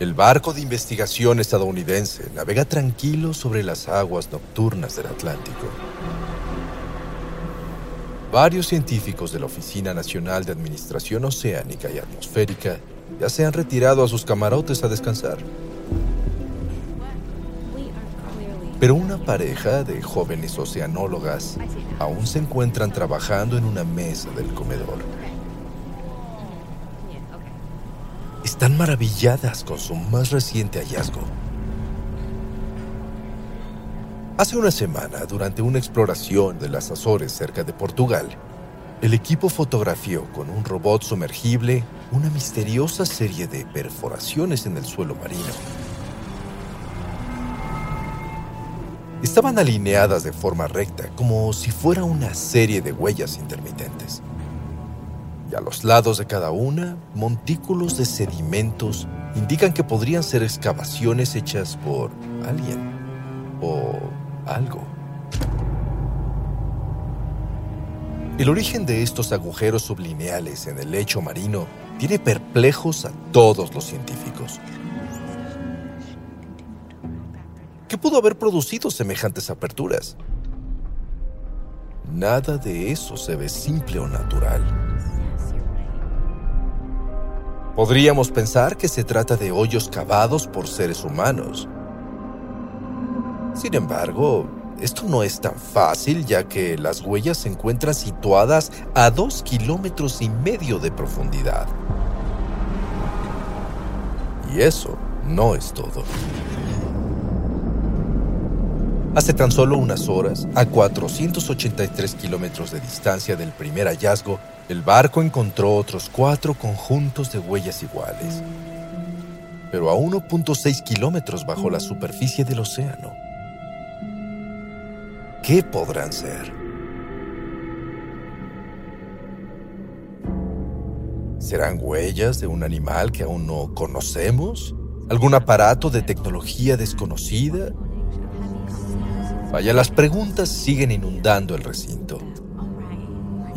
El barco de investigación estadounidense navega tranquilo sobre las aguas nocturnas del Atlántico. Varios científicos de la Oficina Nacional de Administración Oceánica y Atmosférica ya se han retirado a sus camarotes a descansar. Pero una pareja de jóvenes oceanólogas aún se encuentran trabajando en una mesa del comedor. Están maravilladas con su más reciente hallazgo. Hace una semana, durante una exploración de las Azores cerca de Portugal, el equipo fotografió con un robot sumergible una misteriosa serie de perforaciones en el suelo marino. Estaban alineadas de forma recta, como si fuera una serie de huellas intermitentes. Y a los lados de cada una, montículos de sedimentos indican que podrían ser excavaciones hechas por alguien o algo. El origen de estos agujeros sublineales en el lecho marino tiene perplejos a todos los científicos. ¿Qué pudo haber producido semejantes aperturas? Nada de eso se ve simple o natural. Podríamos pensar que se trata de hoyos cavados por seres humanos, sin embargo, esto no es tan fácil ya que las huellas se encuentran situadas a dos kilómetros y medio de profundidad. Y eso no es todo. Hace tan solo unas horas, a 483 kilómetros de distancia del primer hallazgo, el barco encontró otros cuatro conjuntos de huellas iguales, pero a 1.6 kilómetros bajo la superficie del océano. ¿Qué podrán ser? ¿Serán huellas de un animal que aún no conocemos? ¿Algún aparato de tecnología desconocida? Vaya, las preguntas siguen inundando el recinto.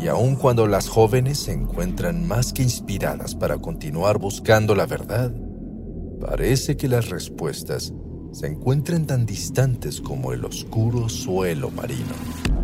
Y aun cuando las jóvenes se encuentran más que inspiradas para continuar buscando la verdad, parece que las respuestas se encuentran tan distantes como el oscuro suelo marino.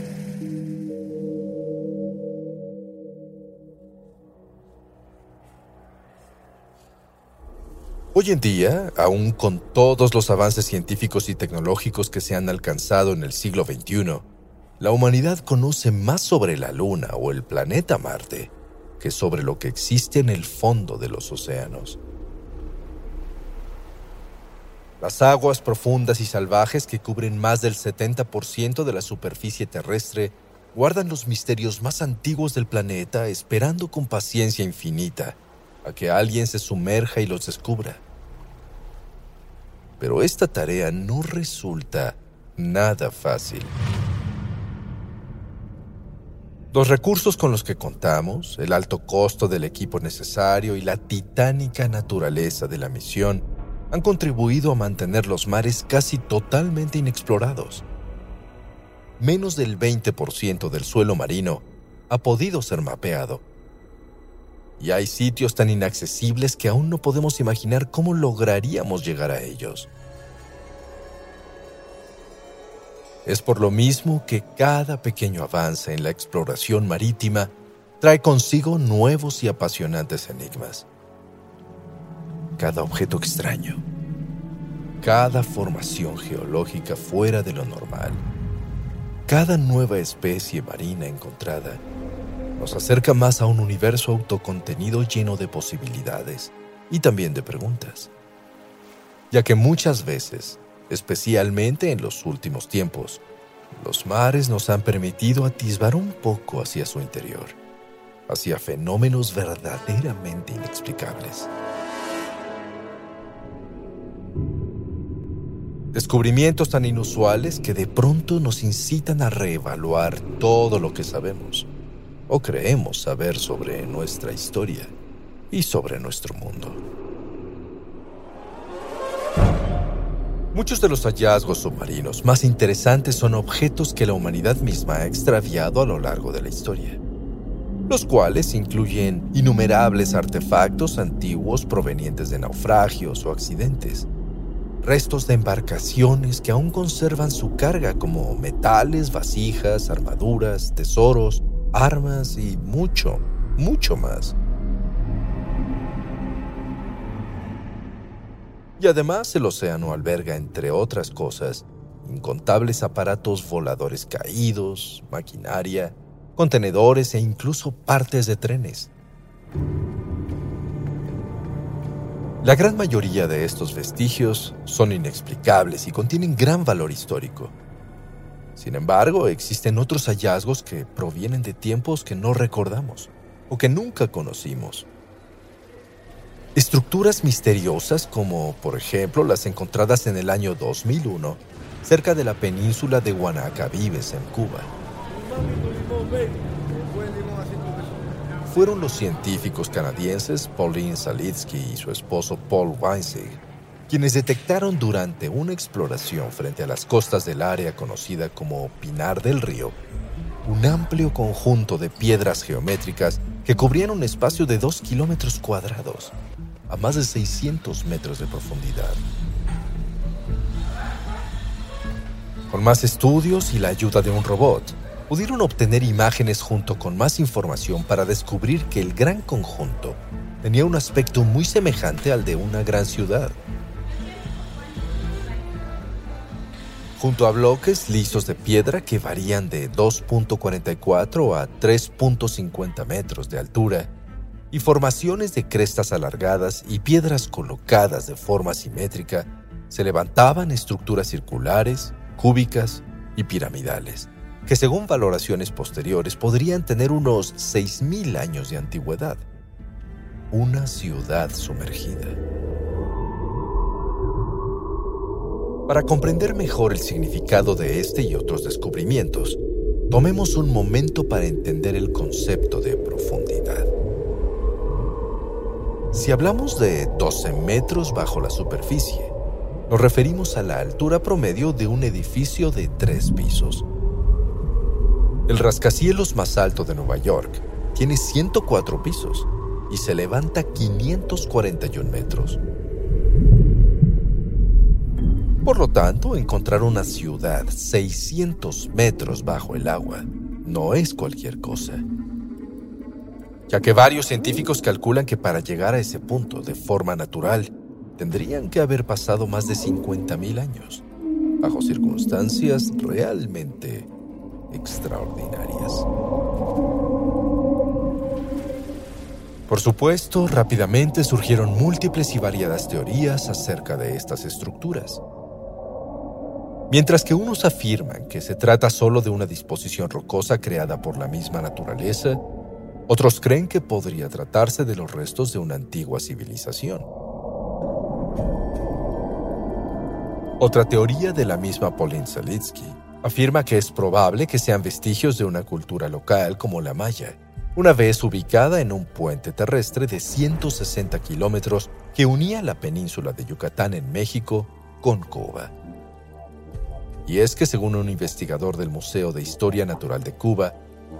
Hoy en día, aún con todos los avances científicos y tecnológicos que se han alcanzado en el siglo XXI, la humanidad conoce más sobre la Luna o el planeta Marte que sobre lo que existe en el fondo de los océanos. Las aguas profundas y salvajes que cubren más del 70% de la superficie terrestre guardan los misterios más antiguos del planeta esperando con paciencia infinita a que alguien se sumerja y los descubra. Pero esta tarea no resulta nada fácil. Los recursos con los que contamos, el alto costo del equipo necesario y la titánica naturaleza de la misión han contribuido a mantener los mares casi totalmente inexplorados. Menos del 20% del suelo marino ha podido ser mapeado. Y hay sitios tan inaccesibles que aún no podemos imaginar cómo lograríamos llegar a ellos. Es por lo mismo que cada pequeño avance en la exploración marítima trae consigo nuevos y apasionantes enigmas. Cada objeto extraño, cada formación geológica fuera de lo normal, cada nueva especie marina encontrada nos acerca más a un universo autocontenido lleno de posibilidades y también de preguntas, ya que muchas veces especialmente en los últimos tiempos. Los mares nos han permitido atisbar un poco hacia su interior, hacia fenómenos verdaderamente inexplicables. Descubrimientos tan inusuales que de pronto nos incitan a reevaluar todo lo que sabemos o creemos saber sobre nuestra historia y sobre nuestro mundo. Muchos de los hallazgos submarinos más interesantes son objetos que la humanidad misma ha extraviado a lo largo de la historia, los cuales incluyen innumerables artefactos antiguos provenientes de naufragios o accidentes, restos de embarcaciones que aún conservan su carga como metales, vasijas, armaduras, tesoros, armas y mucho, mucho más. Y además el océano alberga, entre otras cosas, incontables aparatos voladores caídos, maquinaria, contenedores e incluso partes de trenes. La gran mayoría de estos vestigios son inexplicables y contienen gran valor histórico. Sin embargo, existen otros hallazgos que provienen de tiempos que no recordamos o que nunca conocimos. Estructuras misteriosas como, por ejemplo, las encontradas en el año 2001 cerca de la península de Guanacavives en Cuba fueron los científicos canadienses Pauline Salitsky y su esposo Paul Weinzig quienes detectaron durante una exploración frente a las costas del área conocida como Pinar del Río un amplio conjunto de piedras geométricas que cubrían un espacio de 2 kilómetros cuadrados a más de 600 metros de profundidad. Con más estudios y la ayuda de un robot, pudieron obtener imágenes junto con más información para descubrir que el gran conjunto tenía un aspecto muy semejante al de una gran ciudad. Junto a bloques lisos de piedra que varían de 2.44 a 3.50 metros de altura, y formaciones de crestas alargadas y piedras colocadas de forma simétrica, se levantaban estructuras circulares, cúbicas y piramidales que según valoraciones posteriores podrían tener unos 6.000 años de antigüedad. Una ciudad sumergida. Para comprender mejor el significado de este y otros descubrimientos, tomemos un momento para entender el concepto de profundidad. Si hablamos de 12 metros bajo la superficie, nos referimos a la altura promedio de un edificio de tres pisos el rascacielos más alto de Nueva York tiene 104 pisos y se levanta 541 metros. Por lo tanto, encontrar una ciudad 600 metros bajo el agua no es cualquier cosa, ya que varios científicos calculan que para llegar a ese punto de forma natural tendrían que haber pasado más de 50.000 años, bajo circunstancias realmente extraordinarias. Por supuesto, rápidamente surgieron múltiples y variadas teorías acerca de estas estructuras. Mientras que unos afirman que se trata solo de una disposición rocosa creada por la misma naturaleza, otros creen que podría tratarse de los restos de una antigua civilización. Otra teoría de la misma Pauline Salitsky afirma que es probable que sean vestigios de una cultura local como la maya, una vez ubicada en un puente terrestre de 160 kilómetros que unía la península de Yucatán en México con Cuba. Y es que según un investigador del Museo de Historia Natural de Cuba,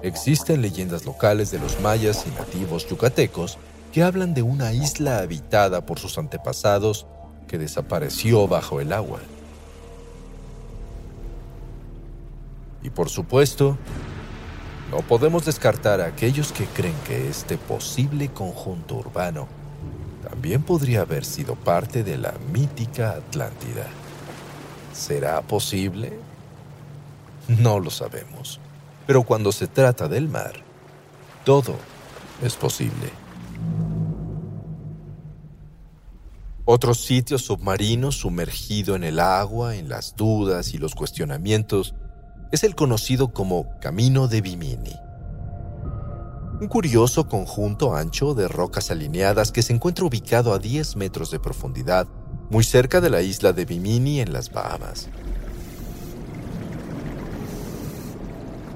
existen leyendas locales de los mayas y nativos yucatecos que hablan de una isla habitada por sus antepasados que desapareció bajo el agua. Y por supuesto, no podemos descartar a aquellos que creen que este posible conjunto urbano también podría haber sido parte de la mítica Atlántida. ¿Será posible? No lo sabemos. Pero cuando se trata del mar, todo es posible. Otro sitio submarino sumergido en el agua, en las dudas y los cuestionamientos, es el conocido como Camino de Bimini. un curioso conjunto ancho de rocas alineadas que se encuentra ubicado a 10 metros de profundidad, muy cerca de la isla de Bimini en las Bahamas.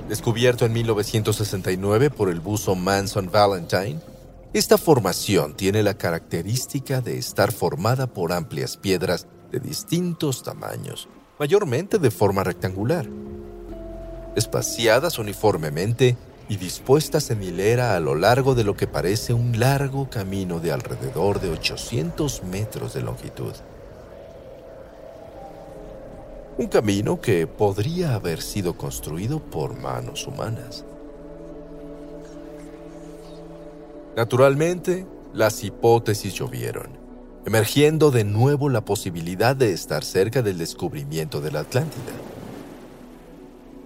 Descubierto en 1969 por el buzo Manson Valentine, esta formación tiene la característica de estar formada por amplias piedras de distintos tamaños, mayormente de forma rectangular, espaciadas uniformemente y dispuestas en hilera a lo largo de lo que parece un largo camino de alrededor de 800 metros de longitud. Un camino que podría haber sido construido por manos humanas. Naturalmente, las hipótesis llovieron, emergiendo de nuevo la posibilidad de estar cerca del descubrimiento de la Atlántida.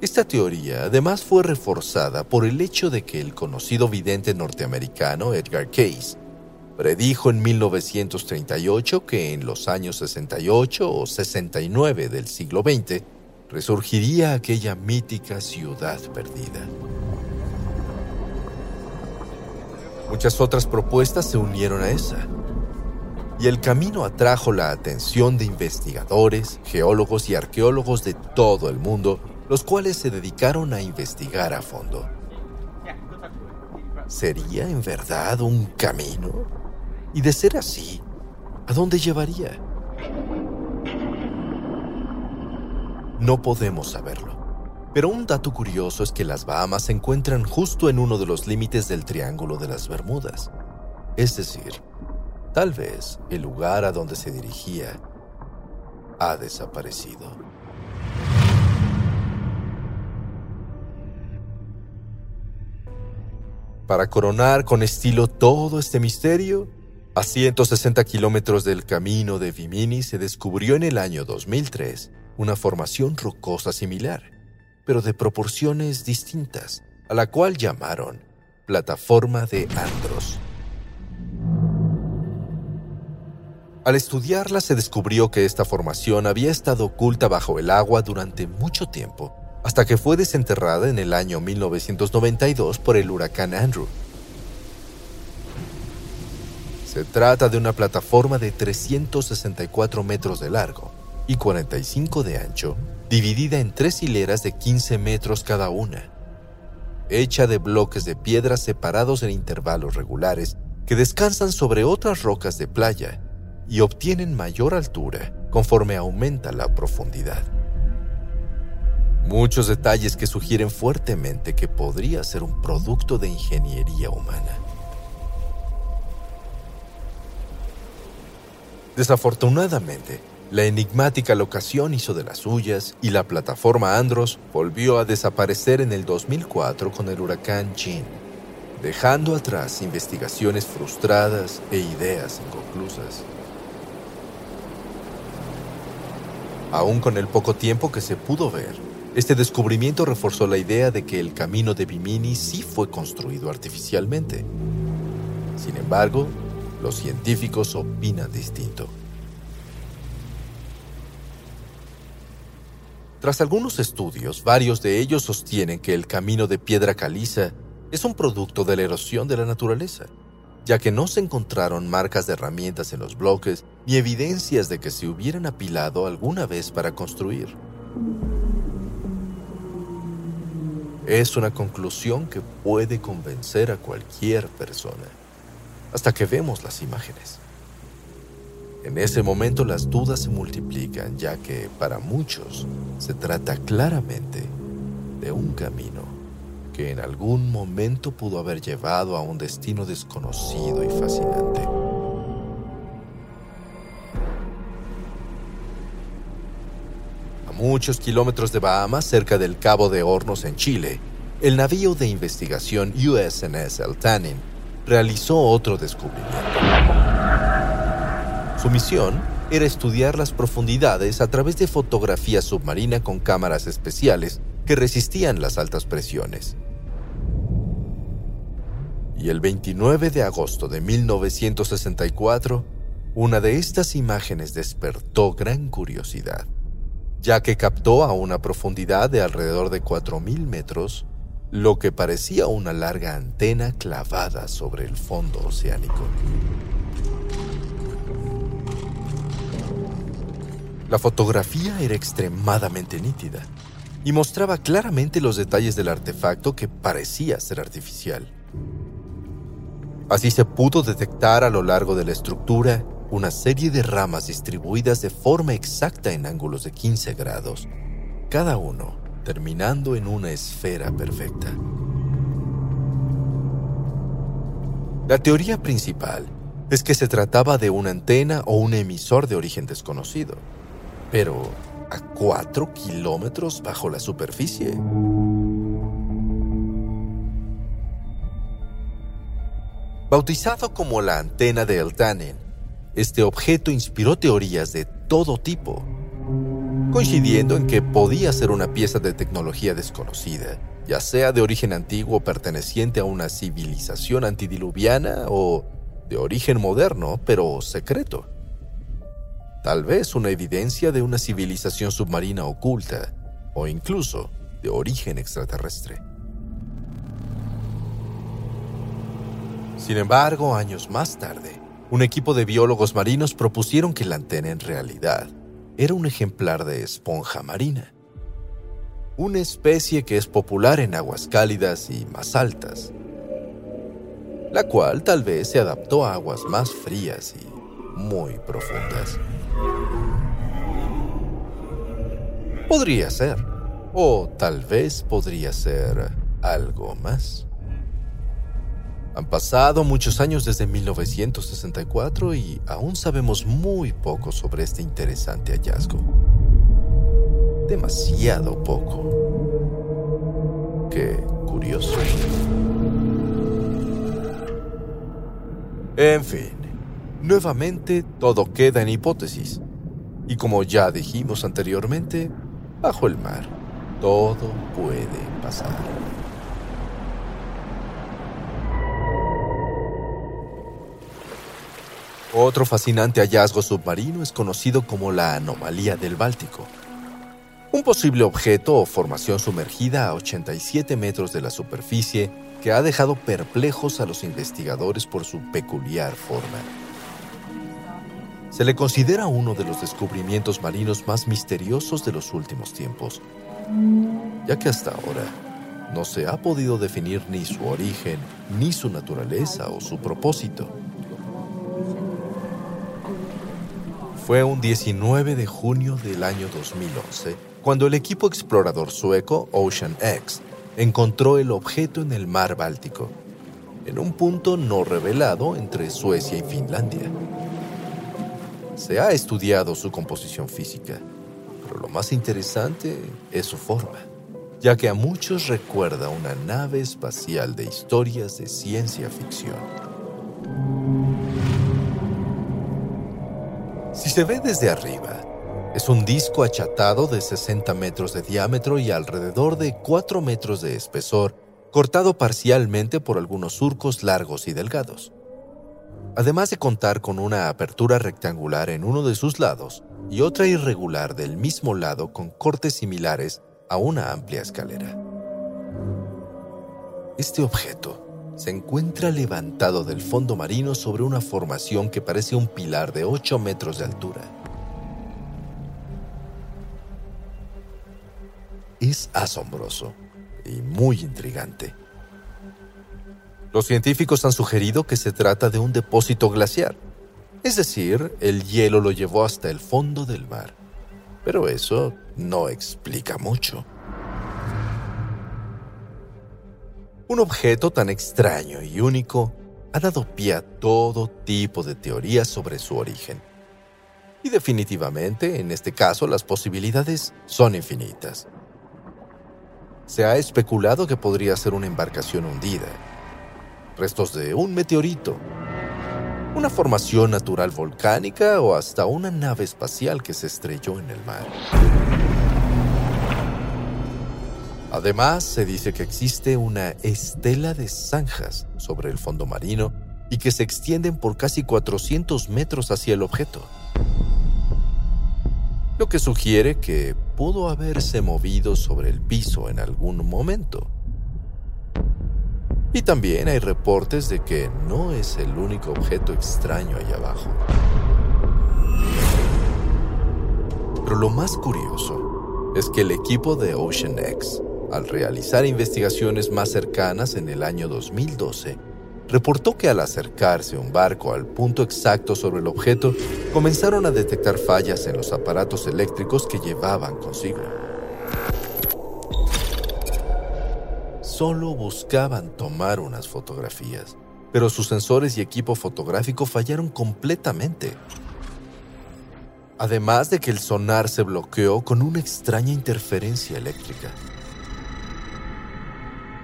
Esta teoría además fue reforzada por el hecho de que el conocido vidente norteamericano Edgar Cayce predijo en 1938 que en los años 68 o 69 del siglo XX resurgiría aquella mítica ciudad perdida. Muchas otras propuestas se unieron a esa, y el camino atrajo la atención de investigadores, geólogos y arqueólogos de todo el mundo los cuales se dedicaron a investigar a fondo. ¿Sería en verdad un camino? Y de ser así, ¿a dónde llevaría? No podemos saberlo. Pero un dato curioso es que las Bahamas se encuentran justo en uno de los límites del Triángulo de las Bermudas. Es decir, tal vez el lugar a donde se dirigía ha desaparecido. Para coronar con estilo todo este misterio, a 160 kilómetros del camino de Vimini se descubrió en el año 2003 una formación rocosa similar, pero de proporciones distintas, a la cual llamaron Plataforma de Andros. Al estudiarla se descubrió que esta formación había estado oculta bajo el agua durante mucho tiempo hasta que fue desenterrada en el año 1992 por el huracán Andrew. Se trata de una plataforma de 364 metros de largo y 45 de ancho, dividida en tres hileras de 15 metros cada una, hecha de bloques de piedra separados en intervalos regulares que descansan sobre otras rocas de playa y obtienen mayor altura conforme aumenta la profundidad. Muchos detalles que sugieren fuertemente que podría ser un producto de ingeniería humana. Desafortunadamente, la enigmática locación hizo de las suyas y la plataforma Andros volvió a desaparecer en el 2004 con el huracán Jean, dejando atrás investigaciones frustradas e ideas inconclusas. Aún con el poco tiempo que se pudo ver, este descubrimiento reforzó la idea de que el camino de Bimini sí fue construido artificialmente. Sin embargo, los científicos opinan distinto. Tras algunos estudios, varios de ellos sostienen que el camino de piedra caliza es un producto de la erosión de la naturaleza, ya que no se encontraron marcas de herramientas en los bloques ni evidencias de que se hubieran apilado alguna vez para construir. Es una conclusión que puede convencer a cualquier persona, hasta que vemos las imágenes. En ese momento las dudas se multiplican, ya que para muchos se trata claramente de un camino que en algún momento pudo haber llevado a un destino desconocido y fascinante. Muchos kilómetros de Bahamas, cerca del Cabo de Hornos en Chile, el navío de investigación USNS El Tanin realizó otro descubrimiento. Su misión era estudiar las profundidades a través de fotografía submarina con cámaras especiales que resistían las altas presiones. Y el 29 de agosto de 1964, una de estas imágenes despertó gran curiosidad ya que captó a una profundidad de alrededor de 4.000 metros lo que parecía una larga antena clavada sobre el fondo oceánico. La fotografía era extremadamente nítida y mostraba claramente los detalles del artefacto que parecía ser artificial. Así se pudo detectar a lo largo de la estructura una serie de ramas distribuidas de forma exacta en ángulos de 15 grados, cada uno terminando en una esfera perfecta. La teoría principal es que se trataba de una antena o un emisor de origen desconocido, pero a 4 kilómetros bajo la superficie. Bautizado como la antena de Eltanen, este objeto inspiró teorías de todo tipo, coincidiendo en que podía ser una pieza de tecnología desconocida, ya sea de origen antiguo perteneciente a una civilización antidiluviana o de origen moderno, pero secreto. Tal vez una evidencia de una civilización submarina oculta o incluso de origen extraterrestre. Sin embargo, años más tarde, un equipo de biólogos marinos propusieron que la antena en realidad era un ejemplar de esponja marina, una especie que es popular en aguas cálidas y más altas, la cual tal vez se adaptó a aguas más frías y muy profundas. Podría ser, o tal vez podría ser algo más. Han pasado muchos años desde 1964 y aún sabemos muy poco sobre este interesante hallazgo. Demasiado poco. Qué curioso. En fin, nuevamente todo queda en hipótesis. Y como ya dijimos anteriormente, bajo el mar, todo puede pasar. Otro fascinante hallazgo submarino es conocido como la anomalía del Báltico. Un posible objeto o formación sumergida a 87 metros de la superficie que ha dejado perplejos a los investigadores por su peculiar forma. Se le considera uno de los descubrimientos marinos más misteriosos de los últimos tiempos, ya que hasta ahora no se ha podido definir ni su origen, ni su naturaleza o su propósito. Fue un 19 de junio del año 2011 cuando el equipo explorador sueco Ocean X encontró el objeto en el mar Báltico, en un punto no revelado entre Suecia y Finlandia. Se ha estudiado su composición física, pero lo más interesante es su forma, ya que a muchos recuerda una nave espacial de historias de ciencia ficción. Se ve desde arriba, es un disco achatado de 60 metros de diámetro y alrededor de 4 metros de espesor, cortado parcialmente por algunos surcos largos y delgados. Además de contar con una apertura rectangular en uno de sus lados y otra irregular del mismo lado con cortes similares a una amplia escalera. Este objeto se encuentra levantado del fondo marino sobre una formación que parece un pilar de 8 metros de altura. Es asombroso y muy intrigante. Los científicos han sugerido que se trata de un depósito glaciar, es decir, el hielo lo llevó hasta el fondo del mar. Pero eso no explica mucho. Un objeto tan extraño y único ha dado pie a todo tipo de teorías sobre su origen. Y definitivamente, en este caso, las posibilidades son infinitas. Se ha especulado que podría ser una embarcación hundida, restos de un meteorito, una formación natural volcánica o hasta una nave espacial que se estrelló en el mar. Además, se dice que existe una estela de zanjas sobre el fondo marino y que se extienden por casi 400 metros hacia el objeto. Lo que sugiere que pudo haberse movido sobre el piso en algún momento. Y también hay reportes de que no es el único objeto extraño allá abajo. Pero lo más curioso es que el equipo de Ocean X, al realizar investigaciones más cercanas en el año 2012, reportó que al acercarse un barco al punto exacto sobre el objeto, comenzaron a detectar fallas en los aparatos eléctricos que llevaban consigo. Solo buscaban tomar unas fotografías, pero sus sensores y equipo fotográfico fallaron completamente. Además de que el sonar se bloqueó con una extraña interferencia eléctrica.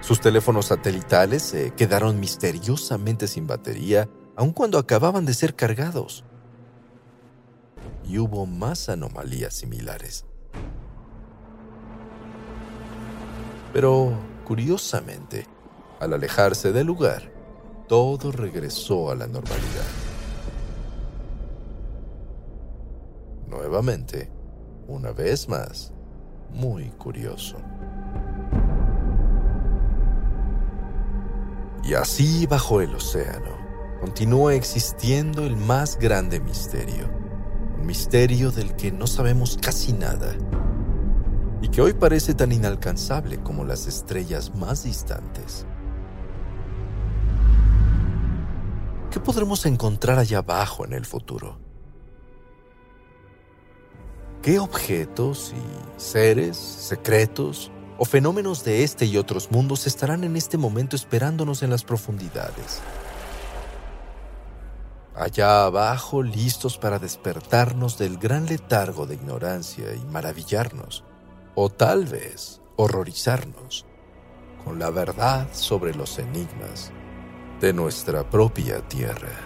Sus teléfonos satelitales se quedaron misteriosamente sin batería, aun cuando acababan de ser cargados. Y hubo más anomalías similares. Pero, curiosamente, al alejarse del lugar, todo regresó a la normalidad. Nuevamente, una vez más, muy curioso. Y así bajo el océano continúa existiendo el más grande misterio, un misterio del que no sabemos casi nada y que hoy parece tan inalcanzable como las estrellas más distantes. ¿Qué podremos encontrar allá abajo en el futuro? ¿Qué objetos y seres secretos o fenómenos de este y otros mundos estarán en este momento esperándonos en las profundidades. Allá abajo listos para despertarnos del gran letargo de ignorancia y maravillarnos, o tal vez horrorizarnos, con la verdad sobre los enigmas de nuestra propia tierra.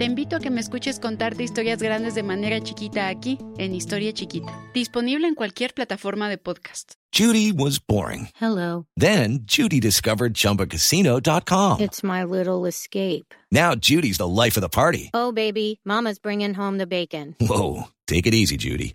Te invito a que me escuches contarte historias grandes de manera chiquita aquí, en Historia Chiquita. Disponible en cualquier plataforma de podcast. Judy was boring. Hello. Then Judy discovered chumbacasino.com. It's my little escape. Now Judy's the life of the party. Oh, baby, Mama's bringing home the bacon. Whoa. Take it easy, Judy.